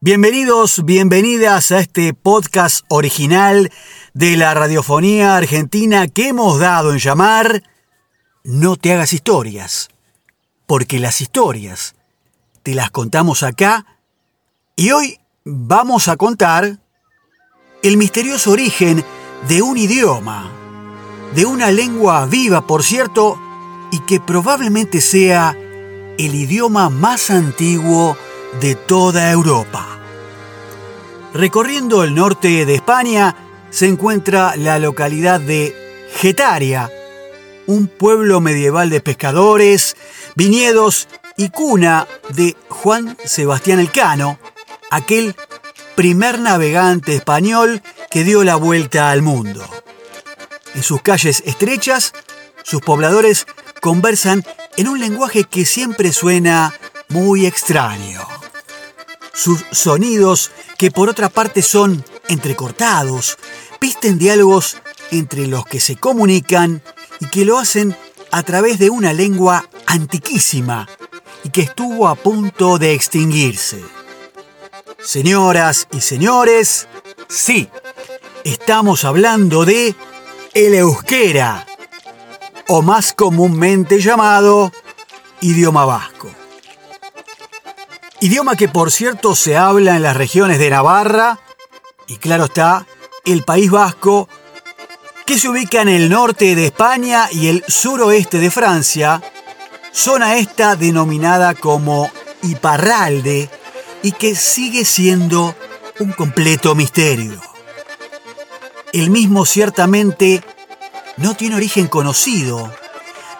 Bienvenidos, bienvenidas a este podcast original de la radiofonía argentina que hemos dado en llamar No te hagas historias, porque las historias te las contamos acá y hoy vamos a contar el misterioso origen de un idioma, de una lengua viva, por cierto, y que probablemente sea el idioma más antiguo de toda Europa. Recorriendo el norte de España se encuentra la localidad de Getaria, un pueblo medieval de pescadores, viñedos y cuna de Juan Sebastián Elcano, aquel primer navegante español que dio la vuelta al mundo. En sus calles estrechas, sus pobladores conversan en un lenguaje que siempre suena muy extraño. Sus sonidos, que por otra parte son entrecortados, visten diálogos entre los que se comunican y que lo hacen a través de una lengua antiquísima y que estuvo a punto de extinguirse. Señoras y señores, sí, estamos hablando de el euskera, o más comúnmente llamado idioma vasco. Idioma que por cierto se habla en las regiones de Navarra y claro está, el País Vasco, que se ubica en el norte de España y el suroeste de Francia, zona esta denominada como Iparralde y que sigue siendo un completo misterio. El mismo ciertamente no tiene origen conocido,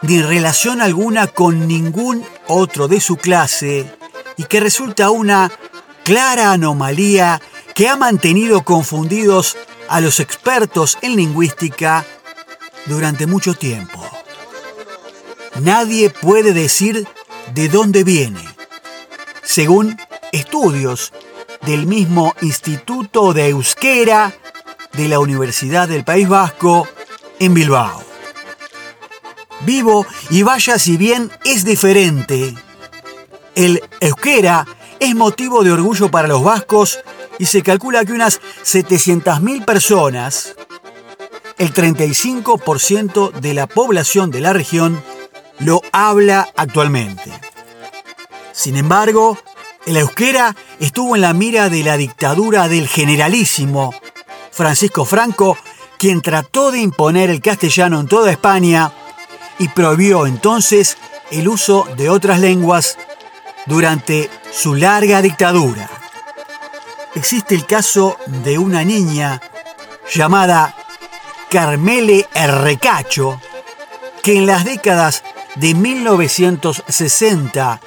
ni relación alguna con ningún otro de su clase y que resulta una clara anomalía que ha mantenido confundidos a los expertos en lingüística durante mucho tiempo. Nadie puede decir de dónde viene, según estudios del mismo Instituto de Euskera de la Universidad del País Vasco en Bilbao. Vivo y vaya si bien es diferente el euskera es motivo de orgullo para los vascos y se calcula que unas 700.000 personas, el 35% de la población de la región, lo habla actualmente. Sin embargo, el euskera estuvo en la mira de la dictadura del generalísimo Francisco Franco, quien trató de imponer el castellano en toda España y prohibió entonces el uso de otras lenguas durante su larga dictadura. Existe el caso de una niña llamada Carmele Errecacho, que en las décadas de 1960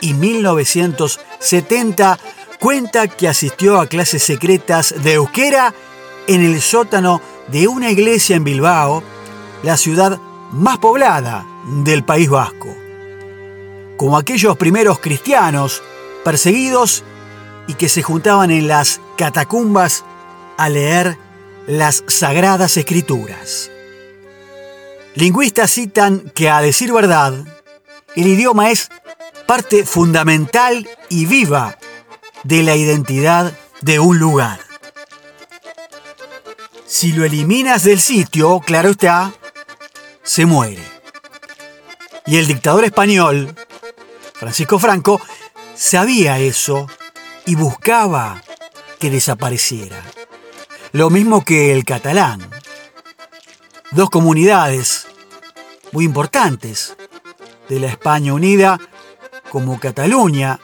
y 1970 cuenta que asistió a clases secretas de euskera en el sótano de una iglesia en Bilbao, la ciudad más poblada del País Vasco como aquellos primeros cristianos perseguidos y que se juntaban en las catacumbas a leer las sagradas escrituras. Lingüistas citan que, a decir verdad, el idioma es parte fundamental y viva de la identidad de un lugar. Si lo eliminas del sitio, claro está, se muere. Y el dictador español, Francisco Franco sabía eso y buscaba que desapareciera. Lo mismo que el catalán. Dos comunidades muy importantes de la España unida como Cataluña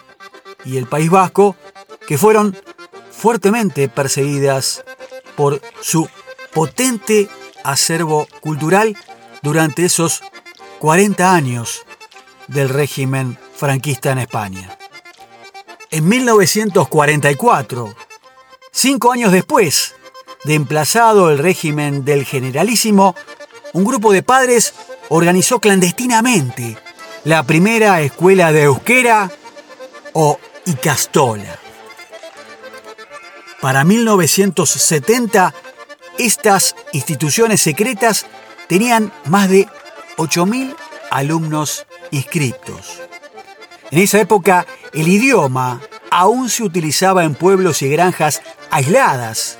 y el País Vasco que fueron fuertemente perseguidas por su potente acervo cultural durante esos 40 años del régimen franquista en España. En 1944, cinco años después de emplazado el régimen del generalísimo, un grupo de padres organizó clandestinamente la primera escuela de euskera o Icastola. Para 1970, estas instituciones secretas tenían más de 8.000 alumnos inscriptos. En esa época, el idioma aún se utilizaba en pueblos y granjas aisladas,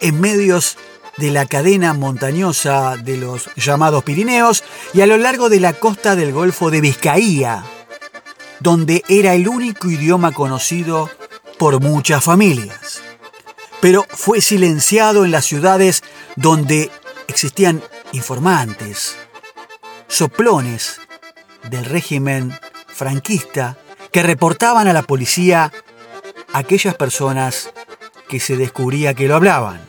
en medios de la cadena montañosa de los llamados Pirineos y a lo largo de la costa del Golfo de Vizcaía, donde era el único idioma conocido por muchas familias. Pero fue silenciado en las ciudades donde existían informantes, soplones del régimen franquista que reportaban a la policía aquellas personas que se descubría que lo hablaban.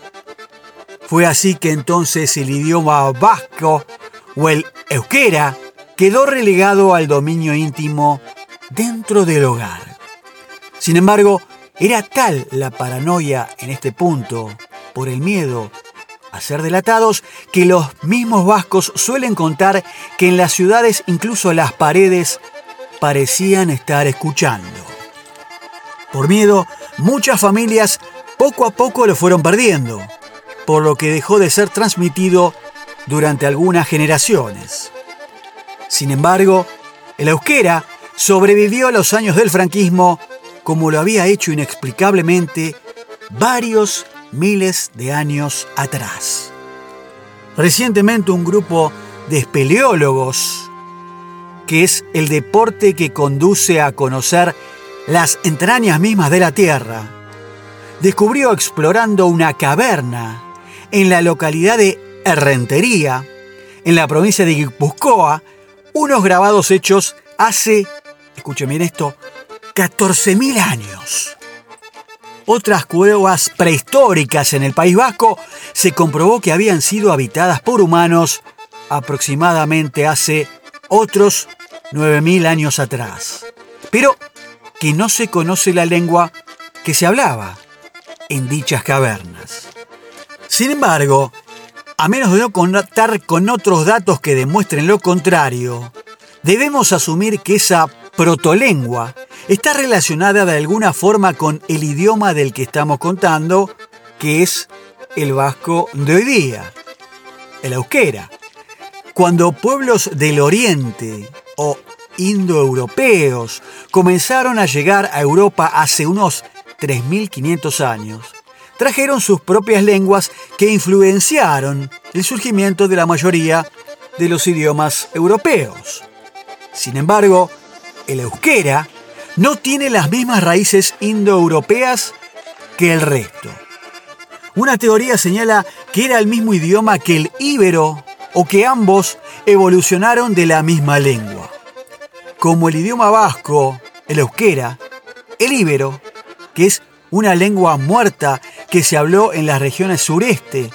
Fue así que entonces el idioma vasco o el euskera quedó relegado al dominio íntimo dentro del hogar. Sin embargo, era tal la paranoia en este punto por el miedo a ser delatados que los mismos vascos suelen contar que en las ciudades incluso las paredes parecían estar escuchando. Por miedo, muchas familias poco a poco lo fueron perdiendo, por lo que dejó de ser transmitido durante algunas generaciones. Sin embargo, el euskera sobrevivió a los años del franquismo como lo había hecho inexplicablemente varios miles de años atrás. Recientemente un grupo de espeleólogos, que es el deporte que conduce a conocer las entrañas mismas de la Tierra, descubrió explorando una caverna en la localidad de Errentería, en la provincia de Guipúzcoa, unos grabados hechos hace, escuchen bien esto, 14.000 años. Otras cuevas prehistóricas en el País Vasco se comprobó que habían sido habitadas por humanos aproximadamente hace otros 9.000 años atrás, pero que no se conoce la lengua que se hablaba en dichas cavernas. Sin embargo, a menos de no contar con otros datos que demuestren lo contrario, debemos asumir que esa protolengua está relacionada de alguna forma con el idioma del que estamos contando, que es el vasco de hoy día, el euskera. Cuando pueblos del oriente o indoeuropeos comenzaron a llegar a Europa hace unos 3.500 años, trajeron sus propias lenguas que influenciaron el surgimiento de la mayoría de los idiomas europeos. Sin embargo, el euskera no tiene las mismas raíces indoeuropeas que el resto. Una teoría señala que era el mismo idioma que el íbero o que ambos evolucionaron de la misma lengua. Como el idioma vasco, el euskera, el íbero, que es una lengua muerta que se habló en las regiones sureste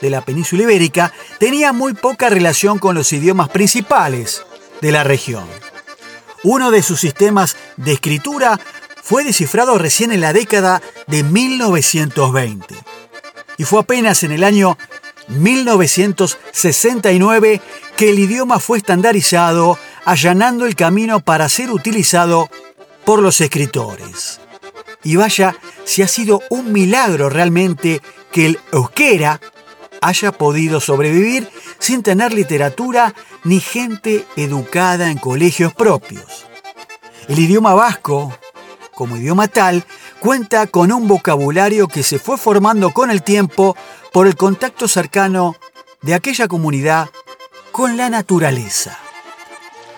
de la península ibérica, tenía muy poca relación con los idiomas principales de la región. Uno de sus sistemas de escritura fue descifrado recién en la década de 1920. Y fue apenas en el año 1969 que el idioma fue estandarizado, allanando el camino para ser utilizado por los escritores. Y vaya si ha sido un milagro realmente que el euskera haya podido sobrevivir sin tener literatura ni gente educada en colegios propios. El idioma vasco, como idioma tal, cuenta con un vocabulario que se fue formando con el tiempo por el contacto cercano de aquella comunidad con la naturaleza.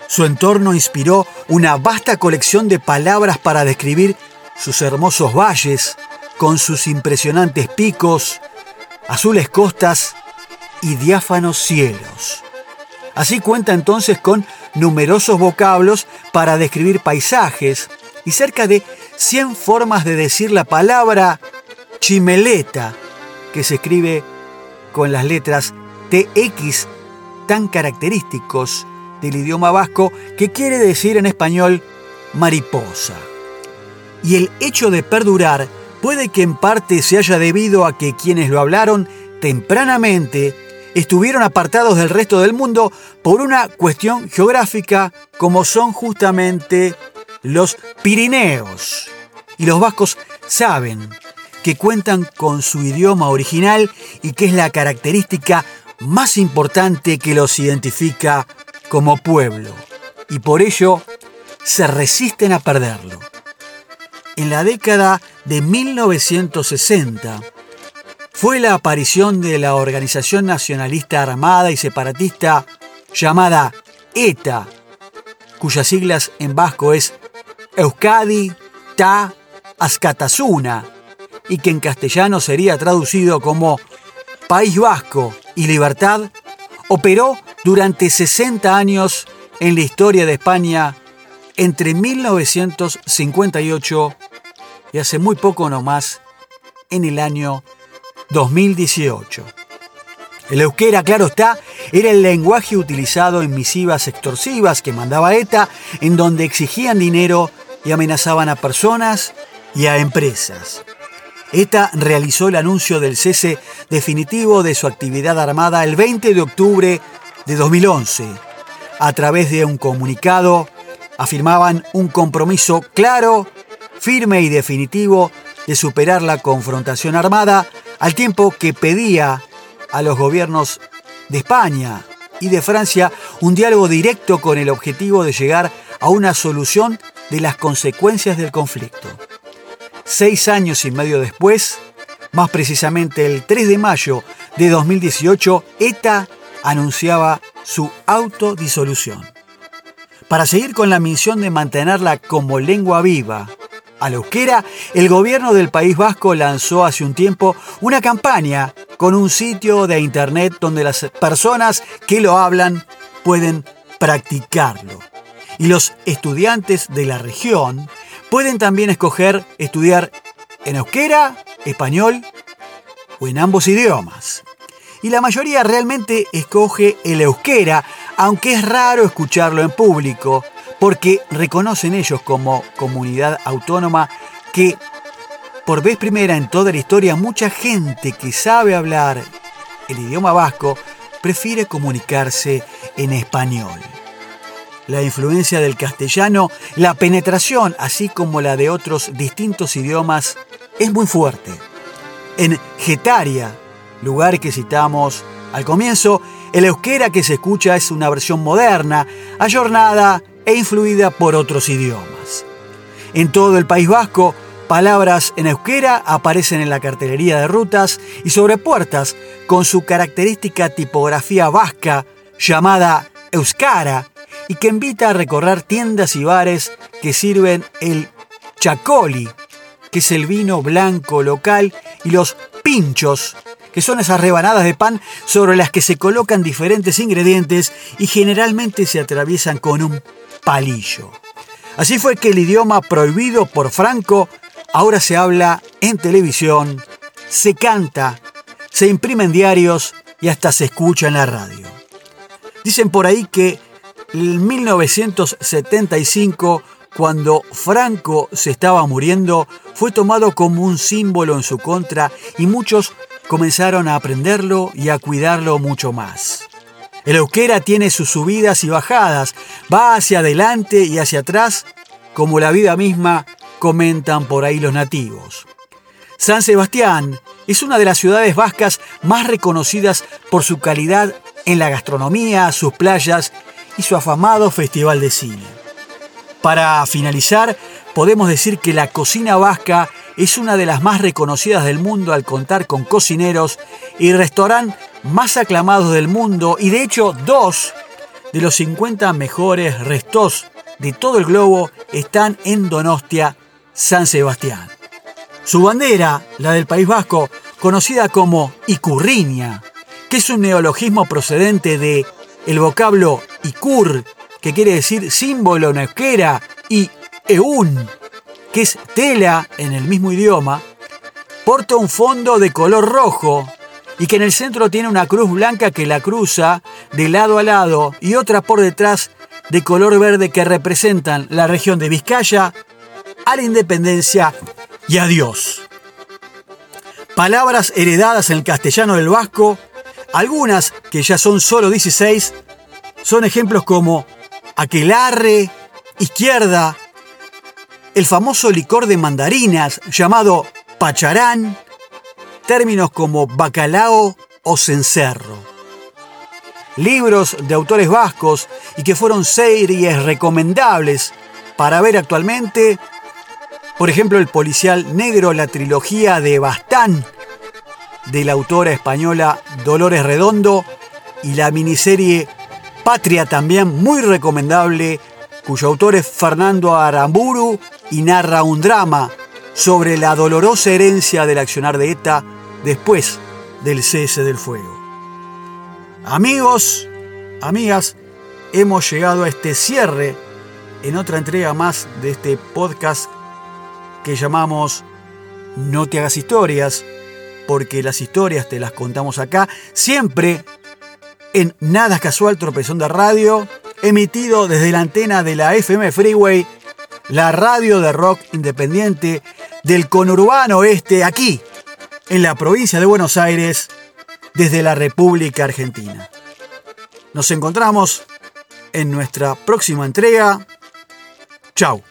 Su entorno inspiró una vasta colección de palabras para describir sus hermosos valles, con sus impresionantes picos, azules costas y diáfanos cielos. Así cuenta entonces con numerosos vocablos para describir paisajes y cerca de 100 formas de decir la palabra chimeleta, que se escribe con las letras TX tan característicos del idioma vasco que quiere decir en español mariposa. Y el hecho de perdurar puede que en parte se haya debido a que quienes lo hablaron tempranamente estuvieron apartados del resto del mundo por una cuestión geográfica como son justamente los Pirineos. Y los vascos saben que cuentan con su idioma original y que es la característica más importante que los identifica como pueblo. Y por ello se resisten a perderlo. en la década de 1960 fue la aparición de la organización nacionalista armada y separatista llamada ETA, cuyas siglas en vasco es Euskadi Ta Azkatasuna y que en castellano sería traducido como País Vasco y Libertad, operó durante 60 años en la historia de España entre 1958 y hace muy poco nomás en el año 2018. El euskera, claro está, era el lenguaje utilizado en misivas extorsivas que mandaba ETA, en donde exigían dinero y amenazaban a personas y a empresas. ETA realizó el anuncio del cese definitivo de su actividad armada el 20 de octubre de 2011. A través de un comunicado, afirmaban un compromiso claro, firme y definitivo de superar la confrontación armada, al tiempo que pedía a los gobiernos de España y de Francia un diálogo directo con el objetivo de llegar a una solución de las consecuencias del conflicto. Seis años y medio después, más precisamente el 3 de mayo de 2018, ETA anunciaba su autodisolución. Para seguir con la misión de mantenerla como lengua viva a la euskera, el gobierno del País Vasco lanzó hace un tiempo una campaña con un sitio de internet donde las personas que lo hablan pueden practicarlo. Y los estudiantes de la región pueden también escoger estudiar en euskera, español o en ambos idiomas. Y la mayoría realmente escoge el euskera, aunque es raro escucharlo en público, porque reconocen ellos como comunidad autónoma que por vez primera en toda la historia mucha gente que sabe hablar el idioma vasco prefiere comunicarse en español. La influencia del castellano, la penetración, así como la de otros distintos idiomas, es muy fuerte. En Getaria, lugar que citamos al comienzo, el euskera que se escucha es una versión moderna, ayornada e influida por otros idiomas. En todo el País Vasco, palabras en euskera aparecen en la cartelería de rutas y sobre puertas con su característica tipografía vasca llamada euskara y que invita a recorrer tiendas y bares que sirven el chacoli, que es el vino blanco local, y los pinchos, que son esas rebanadas de pan sobre las que se colocan diferentes ingredientes y generalmente se atraviesan con un palillo. Así fue que el idioma prohibido por Franco ahora se habla en televisión, se canta, se imprime en diarios y hasta se escucha en la radio. Dicen por ahí que 1975, cuando Franco se estaba muriendo, fue tomado como un símbolo en su contra y muchos comenzaron a aprenderlo y a cuidarlo mucho más. El euskera tiene sus subidas y bajadas, va hacia adelante y hacia atrás, como la vida misma, comentan por ahí los nativos. San Sebastián es una de las ciudades vascas más reconocidas por su calidad en la gastronomía, sus playas y su afamado festival de cine. Para finalizar, podemos decir que la cocina vasca es una de las más reconocidas del mundo al contar con cocineros y restaurantes más aclamados del mundo y de hecho dos de los 50 mejores restos de todo el globo están en Donostia, San Sebastián. Su bandera, la del País Vasco, conocida como Icurriña, que es un neologismo procedente de el vocablo Icur, que quiere decir símbolo en euskera, y Eun, que es tela en el mismo idioma, porta un fondo de color rojo y que en el centro tiene una cruz blanca que la cruza de lado a lado y otra por detrás de color verde que representan la región de Vizcaya, a la independencia y a Dios. Palabras heredadas en el castellano del vasco, algunas que ya son solo 16, son ejemplos como aquelarre, izquierda, el famoso licor de mandarinas llamado pacharán, términos como bacalao o cencerro. Libros de autores vascos y que fueron series recomendables para ver actualmente Por ejemplo, el policial negro, la trilogía de Bastán, de la autora española Dolores Redondo, y la miniserie Patria también muy recomendable, cuyo autor es Fernando Aramburu y narra un drama sobre la dolorosa herencia del accionar de ETA después del cese del fuego. Amigos, amigas, hemos llegado a este cierre en otra entrega más de este podcast que llamamos No te hagas historias, porque las historias te las contamos acá, siempre en Nada Casual Tropezón de Radio, emitido desde la antena de la FM Freeway, la radio de rock independiente del conurbano este, aquí, en la provincia de Buenos Aires, desde la República Argentina. Nos encontramos en nuestra próxima entrega. Chao.